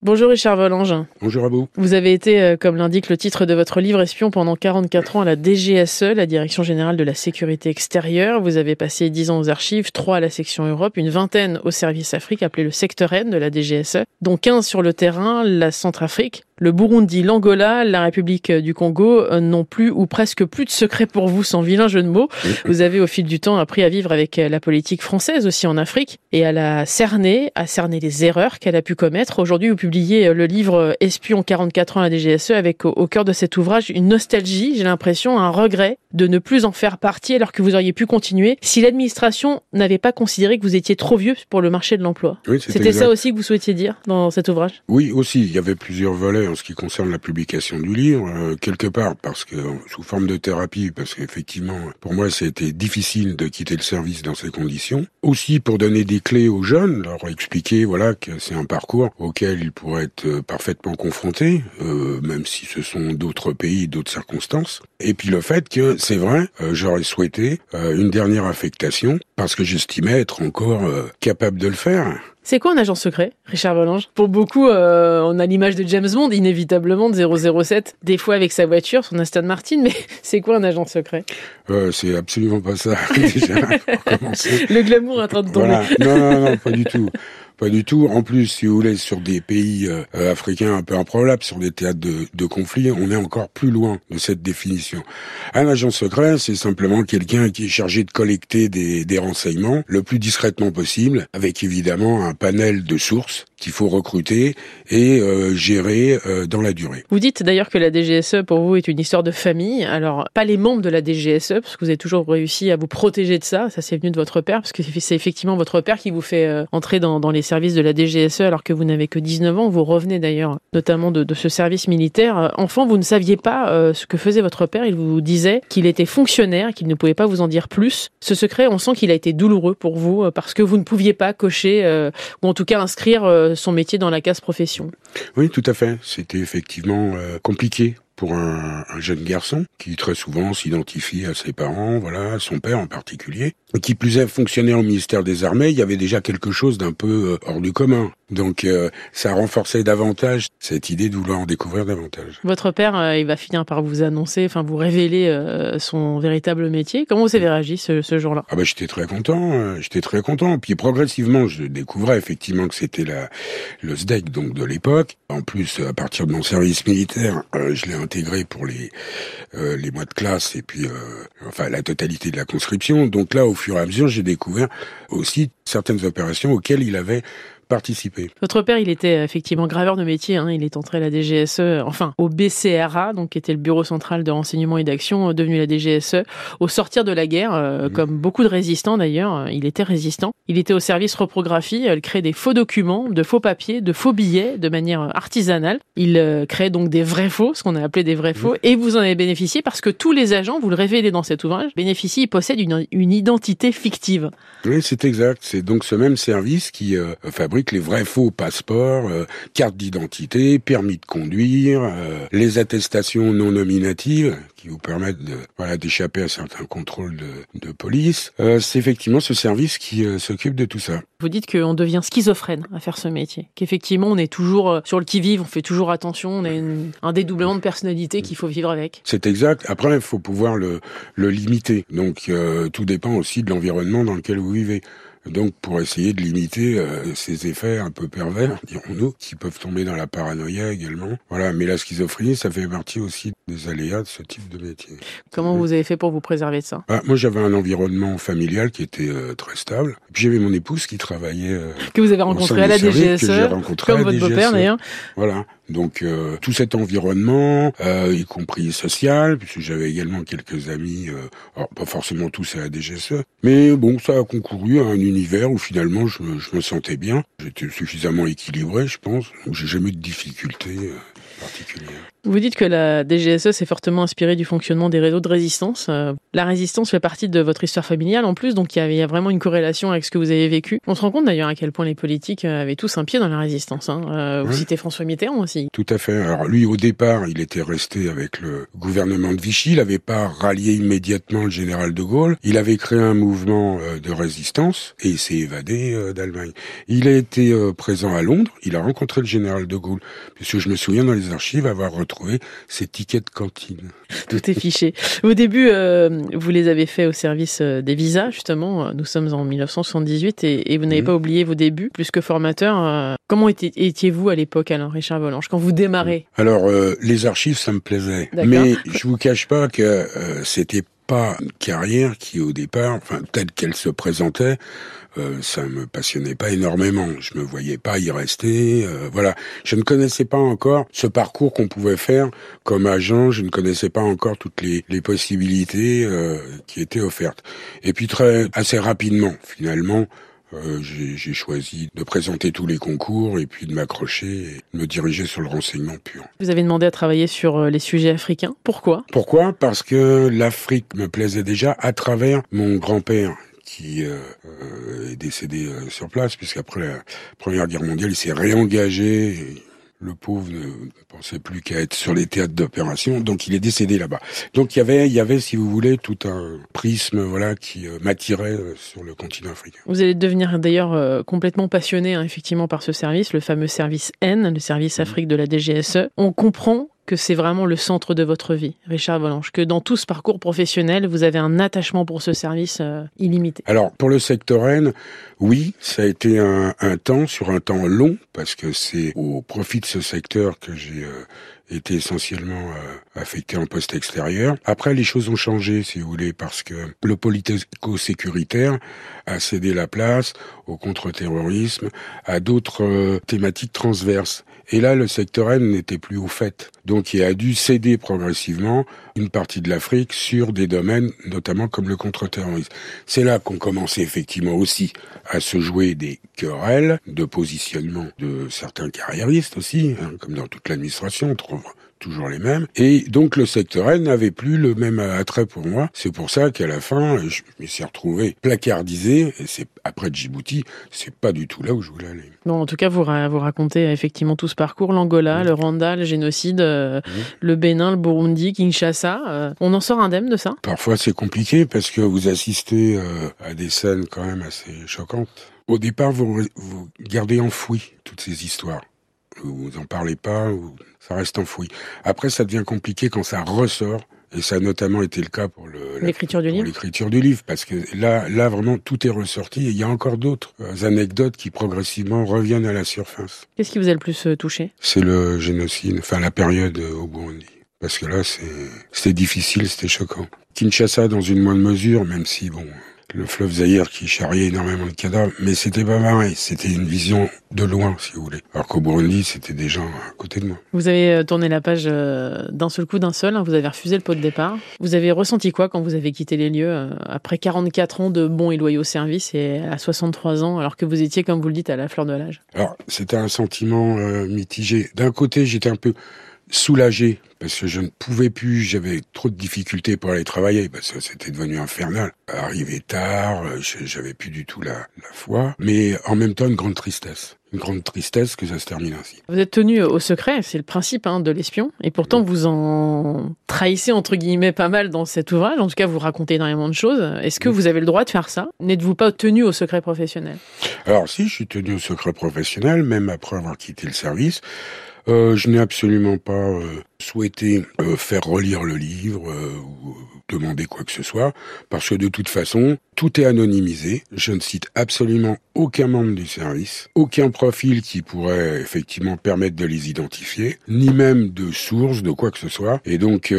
Bonjour Richard Volange. Bonjour à vous. Vous avez été, euh, comme l'indique le titre de votre livre Espion, pendant 44 ans à la DGSE, la Direction Générale de la Sécurité Extérieure. Vous avez passé 10 ans aux archives, 3 à la section Europe, une vingtaine au service Afrique, appelé le secteur N de la DGSE, dont 15 sur le terrain, la Centrafrique, le Burundi, l'Angola, la République du Congo euh, n'ont plus ou presque plus de secrets pour vous, sans vilain jeu de mots. Vous avez au fil du temps appris à vivre avec euh, la politique française aussi en Afrique et à la cerner, à cerner les erreurs qu'elle a pu commettre. Aujourd'hui, vous publiez euh, le livre Espion 44 ans à la DGSE avec au cœur de cet ouvrage une nostalgie, j'ai l'impression, un regret de ne plus en faire partie alors que vous auriez pu continuer si l'administration n'avait pas considéré que vous étiez trop vieux pour le marché de l'emploi. C'était ça aussi que vous souhaitiez dire dans cet ouvrage? Oui, aussi. Il y avait plusieurs volets en ce qui concerne la publication du livre, euh, quelque part parce que sous forme de thérapie, parce qu'effectivement, pour moi, c'était difficile de quitter le service dans ces conditions. Aussi pour donner des clés aux jeunes, leur expliquer voilà que c'est un parcours auquel ils pourraient être euh, parfaitement confrontés, euh, même si ce sont d'autres pays, d'autres circonstances. Et puis le fait que c'est vrai, j'aurais souhaité une dernière affectation parce que j'estimais être encore capable de le faire. C'est quoi un agent secret, Richard Volange Pour beaucoup, euh, on a l'image de James Bond, inévitablement, de 007, des fois avec sa voiture, son Aston Martin, mais c'est quoi un agent secret? Euh, C'est absolument pas ça, Le glamour en train de tomber. Non, non, non, pas du tout. Pas du tout. En plus, si vous voulez, sur des pays euh, africains un peu improbables, sur des théâtres de, de conflits, on est encore plus loin de cette définition. Un agent secret, c'est simplement quelqu'un qui est chargé de collecter des renseignements le plus discrètement possible, avec évidemment un panel de sources qu'il faut recruter et euh, gérer euh, dans la durée. Vous dites d'ailleurs que la DGSE pour vous est une histoire de famille. Alors pas les membres de la DGSE parce que vous avez toujours réussi à vous protéger de ça. Ça c'est venu de votre père parce que c'est effectivement votre père qui vous fait euh, entrer dans, dans, les services de la DGSE alors que vous n'avez que 19 ans. Vous revenez d'ailleurs notamment de, de, ce service militaire. Enfant, vous ne saviez pas ce que faisait votre père. Il vous disait qu'il était fonctionnaire, qu'il ne pouvait pas vous en dire plus. Ce secret, on sent qu'il a été douloureux pour vous parce que vous ne pouviez pas cocher ou en tout cas inscrire son métier dans la case profession. Oui, tout à fait. C'était effectivement euh, compliqué pour un, un, jeune garçon qui très souvent s'identifie à ses parents, voilà, à son père en particulier, et qui plus est fonctionnaire au ministère des Armées, il y avait déjà quelque chose d'un peu euh, hors du commun. Donc euh, ça renforçait davantage cette idée de vouloir en découvrir davantage. Votre père, euh, il va finir par vous annoncer, enfin vous révéler son véritable métier. Comment vous avez réagi ce, ce jour-là? Ah bah j'étais très content, j'étais très content. Puis progressivement, je découvrais effectivement que c'était la le SDEC donc de l'époque. En plus, à partir de mon service militaire, je l'ai pour les euh, les mois de classe et puis euh, enfin la totalité de la conscription. Donc là, au fur et à mesure, j'ai découvert aussi certaines opérations auxquelles il avait participer. Votre père, il était effectivement graveur de métier. Hein. Il est entré à la DGSE, enfin au BCRA, donc qui était le Bureau central de renseignement et d'action, euh, devenu la DGSE. Au sortir de la guerre, euh, mmh. comme beaucoup de résistants d'ailleurs, euh, il était résistant. Il était au service reprographie. Il créait des faux documents, de faux papiers, de faux billets, de manière artisanale. Il créait donc des vrais faux, ce qu'on a appelé des vrais faux, mmh. et vous en avez bénéficié parce que tous les agents, vous le révélez dans cet ouvrage, bénéficient, ils possèdent une, une identité fictive. Oui, c'est exact. C'est donc ce même service qui fabrique les vrais faux passeports, euh, carte d'identité, permis de conduire, euh, les attestations non nominatives qui vous permettent de voilà d'échapper à certains contrôles de, de police. Euh, c'est effectivement ce service qui s'occupe de tout ça. Vous dites qu'on devient schizophrène à faire ce métier, qu'effectivement on est toujours sur le qui-vive, on fait toujours attention, on a un dédoublement de personnalité qu'il faut vivre avec. C'est exact. Après, il faut pouvoir le, le limiter. Donc tout dépend aussi de l'environnement dans lequel vous vivez. Donc pour essayer de limiter euh, ces effets un peu pervers, dirons-nous, qui peuvent tomber dans la paranoïa également. Voilà, mais la schizophrénie, ça fait partie aussi des aléas de ce type de métier. Comment vous avez fait pour vous préserver de ça? Bah, Moi, j'avais un environnement familial qui était euh, très stable. Puis j'avais mon épouse qui travaillait. Euh, que vous avez rencontré à la DGSE, comme votre beau-père d'ailleurs. Voilà. Donc euh, tout cet environnement, euh, y compris social, puisque j'avais également quelques amis, euh, pas forcément tous à la DGSE, mais bon, ça a concouru à un univers où finalement je, je me sentais bien. J'étais suffisamment équilibré, je pense, j'ai jamais eu de difficultés. Particulière. Vous dites que la DGSE s'est fortement inspirée du fonctionnement des réseaux de résistance. Euh, la résistance fait partie de votre histoire familiale en plus, donc il y, a, vraiment une corrélation avec ce que vous avez vécu. On se rend compte d'ailleurs à quel point les politiques euh, avaient tous un pied dans la résistance. Hein. Euh, vous citez François Mitterrand aussi. Tout à fait. Alors lui, au départ, il était resté avec le gouvernement de Vichy. Il n'avait pas rallié immédiatement le général de Gaulle. Il avait créé un mouvement de résistance et il s'est évadé d'Allemagne. Il a été présent à Londres. Il a rencontré le général de Gaulle, puisque je me souviens dans les archives avoir retrouvé ses tickets de cantine. Tout est fiché. Au début, euh, vous les avez fait au service euh, des visas, justement. Nous sommes en 1978 et, vous n'avez mhm. pas oublié vos débuts. Plus que formateur, euh, comment étiez-vous à l'époque, Alain Richard Volange, quand vous démarrez? Alors, les archives, ça me plaisait. Mais je vous cache pas que c'était pas une carrière qui, au départ, enfin, telle qu'elle se présentait, euh, ça me passionnait pas énormément. Je me voyais pas y rester. Euh, voilà, je ne connaissais pas encore ce parcours qu'on pouvait faire comme agent. Je ne connaissais pas encore toutes les, les possibilités euh, qui étaient offertes. Et puis très assez rapidement, finalement. Euh, j'ai choisi de présenter tous les concours et puis de m'accrocher et de me diriger sur le renseignement pur. Vous avez demandé à travailler sur les sujets africains. Pourquoi? Pourquoi? Parce que l'Afrique me plaisait déjà à travers mon grand-père qui euh, euh, est décédé euh, sur place, puisqu'après la Première Guerre mondiale, il s'est réengagé. Le pauvre ne pensait plus qu'à être sur les théâtres d'opération, donc il est décédé là-bas. Donc il y avait, il y avait, si vous voulez, tout un prisme, voilà, qui m'attirait sur le continent africain. Vous allez devenir d'ailleurs complètement passionné, hein, effectivement, par ce service, le fameux service N, le service mmh. Afrique de la DGSE. On comprend que c'est vraiment le centre de votre vie, Richard Volange, que dans tout ce parcours professionnel, vous avez un attachement pour ce service euh, illimité. Alors, pour le secteur N, oui, ça a été un, temps, sur un temps long, parce que c'est au profit de ce secteur que j'ai euh, été essentiellement euh, affecté en poste extérieur. Après, les choses ont changé, si vous voulez, parce que le politico-sécuritaire a cédé la place au contre-terrorisme, à d'autres thématiques transverses. Et là, le secteur N n'était plus au fait. Donc, il a dû céder progressivement une partie de l'Afrique sur des domaines, notamment comme le contre-terrorisme. C'est là qu'on commençait effectivement aussi à se jouer des querelles de positionnement de certains carriéristes aussi, hein, comme dans toute l'administration, toujours les mêmes. Et donc le secteur N n'avait plus le même attrait pour moi. C'est pour ça qu'à la fin, je me suis retrouvé placardisé. Et c'est après Djibouti, c'est pas du tout là où je voulais aller. Bon, en tout cas, vous, vous racontez effectivement tout ce parcours l'Angola, le Rwanda, le génocide, euh, le Bénin, le Burundi, Kinshasa. Euh, on en sort indemne de ça? Parfois, c'est compliqué parce que vous assistez euh, à des scènes quand même assez choquantes. Au départ, vous, vous gardez enfoui toutes ces histoires. Vous en parlez pas, ou ça reste enfoui. Après, ça devient compliqué quand ça ressort. Et ça a notamment été le cas pour l'écriture du livre. L'écriture du livre, parce que là, là vraiment, tout est ressorti. Et il y a encore d'autres euh, anecdotes qui progressivement reviennent à la surface. Qu'est-ce qui vous a le plus euh, touché? C'est le génocide, enfin la période euh, au Burundi. Parce que là, c'était difficile, c'était choquant. Kinshasa, dans une moindre mesure, même si bon, le fleuve Zaïre qui charriait énormément de cadavres, mais c'était pas pareil. C'était une vision de loin, si vous voulez. Alors qu'au Burundi, c'était des gens à côté de moi. Vous avez euh, tourné la page euh, d'un seul coup, d'un seul. Hein. vous avez refusé le pot de départ. Vous avez ressenti quoi quand vous avez quitté les lieux euh, après 44 ans de bons et loyaux services et à 63 ans, alors que vous étiez, comme vous le dites, à la fleur de l'âge? Alors, c'était un sentiment mitigé. D'un côté, j'étais un peu soulagé parce que je ne pouvais plus, j'avais trop de difficultés pour aller travailler parce que c'était devenu infernal. Arrivé tard, euh, j'avais plus du tout la, la foi, mais en même temps une grande tristesse. Une grande tristesse que ça se termine ainsi. Vous êtes tenu au secret, c'est le principe hein, de l'espion, et pourtant vous en trahissez entre guillemets pas mal dans cet ouvrage. En tout cas, vous racontez énormément de choses. Est-ce que vous avez le droit de faire ça? N'êtes-vous pas tenu au secret professionnel? Alors si, je suis tenu au secret professionnel, même après avoir quitté le service. Euh, je n'ai absolument pas euh, souhaité euh, faire relire le livre ou demander quoi que ce soit, parce que de toute façon, tout est anonymisé. Je ne cite absolument aucun membre du service, aucun profil qui pourrait effectivement permettre de les identifier, ni même de source, de quoi que ce soit. Et donc,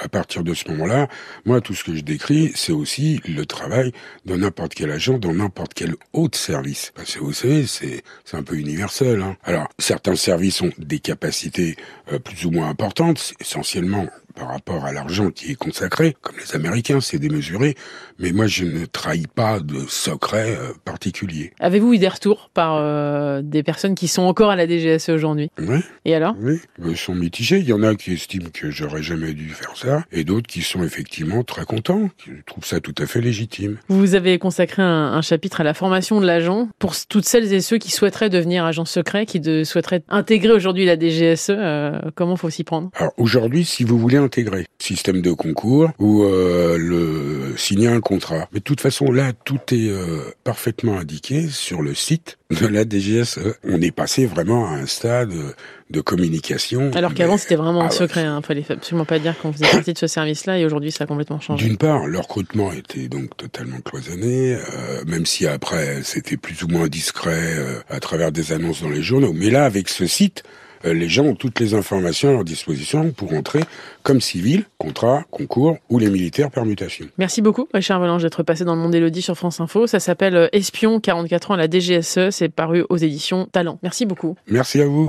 à partir de ce moment-là, moi, tout ce que je décris, c'est aussi le travail de n'importe quel agent dans n'importe quel autre service. Parce que vous savez, c'est un peu universel. Hein. Alors, certains services ont des capacités euh, plus ou moins importantes, essentiellement par rapport à l'argent qui est consacré, comme les Américains, c'est démesuré, mais moi je ne trahis pas de secret euh, particulier. Avez-vous eu des retours par euh, des personnes qui sont encore à la DGSE aujourd'hui? Oui. Et alors? Oui, ils sont mitigés. Il y en a qui estiment que j'aurais jamais dû faire ça, et d'autres qui sont effectivement très contents, qui trouvent ça tout à fait légitime. Vous avez consacré un, un chapitre à la formation de l'agent pour toutes celles et ceux qui souhaiteraient devenir agents secrets, qui de, souhaiteraient intégrer aujourd'hui la DGSE. Euh, comment faut s'y prendre? Alors aujourd'hui, si vous voulez système de concours ou euh, le signer un contrat, mais de toute façon là, tout est euh, parfaitement indiqué sur le site de la DGSE. On est passé vraiment à un stade de communication. Alors qu'avant, mais- c'était vraiment Ah ouais. secret. Il fallait absolument pas dire qu'on faisait partie de ce service-là et aujourd'hui, ça a complètement changé. D'une part, le recrutement était donc totalement cloisonné, euh, même si après c'était plus ou moins discret euh, à travers des annonces dans les journaux. Mais là, avec ce site, euh, les gens ont toutes les informations à leur disposition pour entrer comme civil, contrat, concours ou les militaires permutation. Merci beaucoup, Richard Volange, d'être passé dans le monde d'Élodie sur France Info. Ça s'appelle euh, Espion, 44 ans à la DGSE. C'est paru aux éditions Talent. Merci beaucoup. Merci à vous.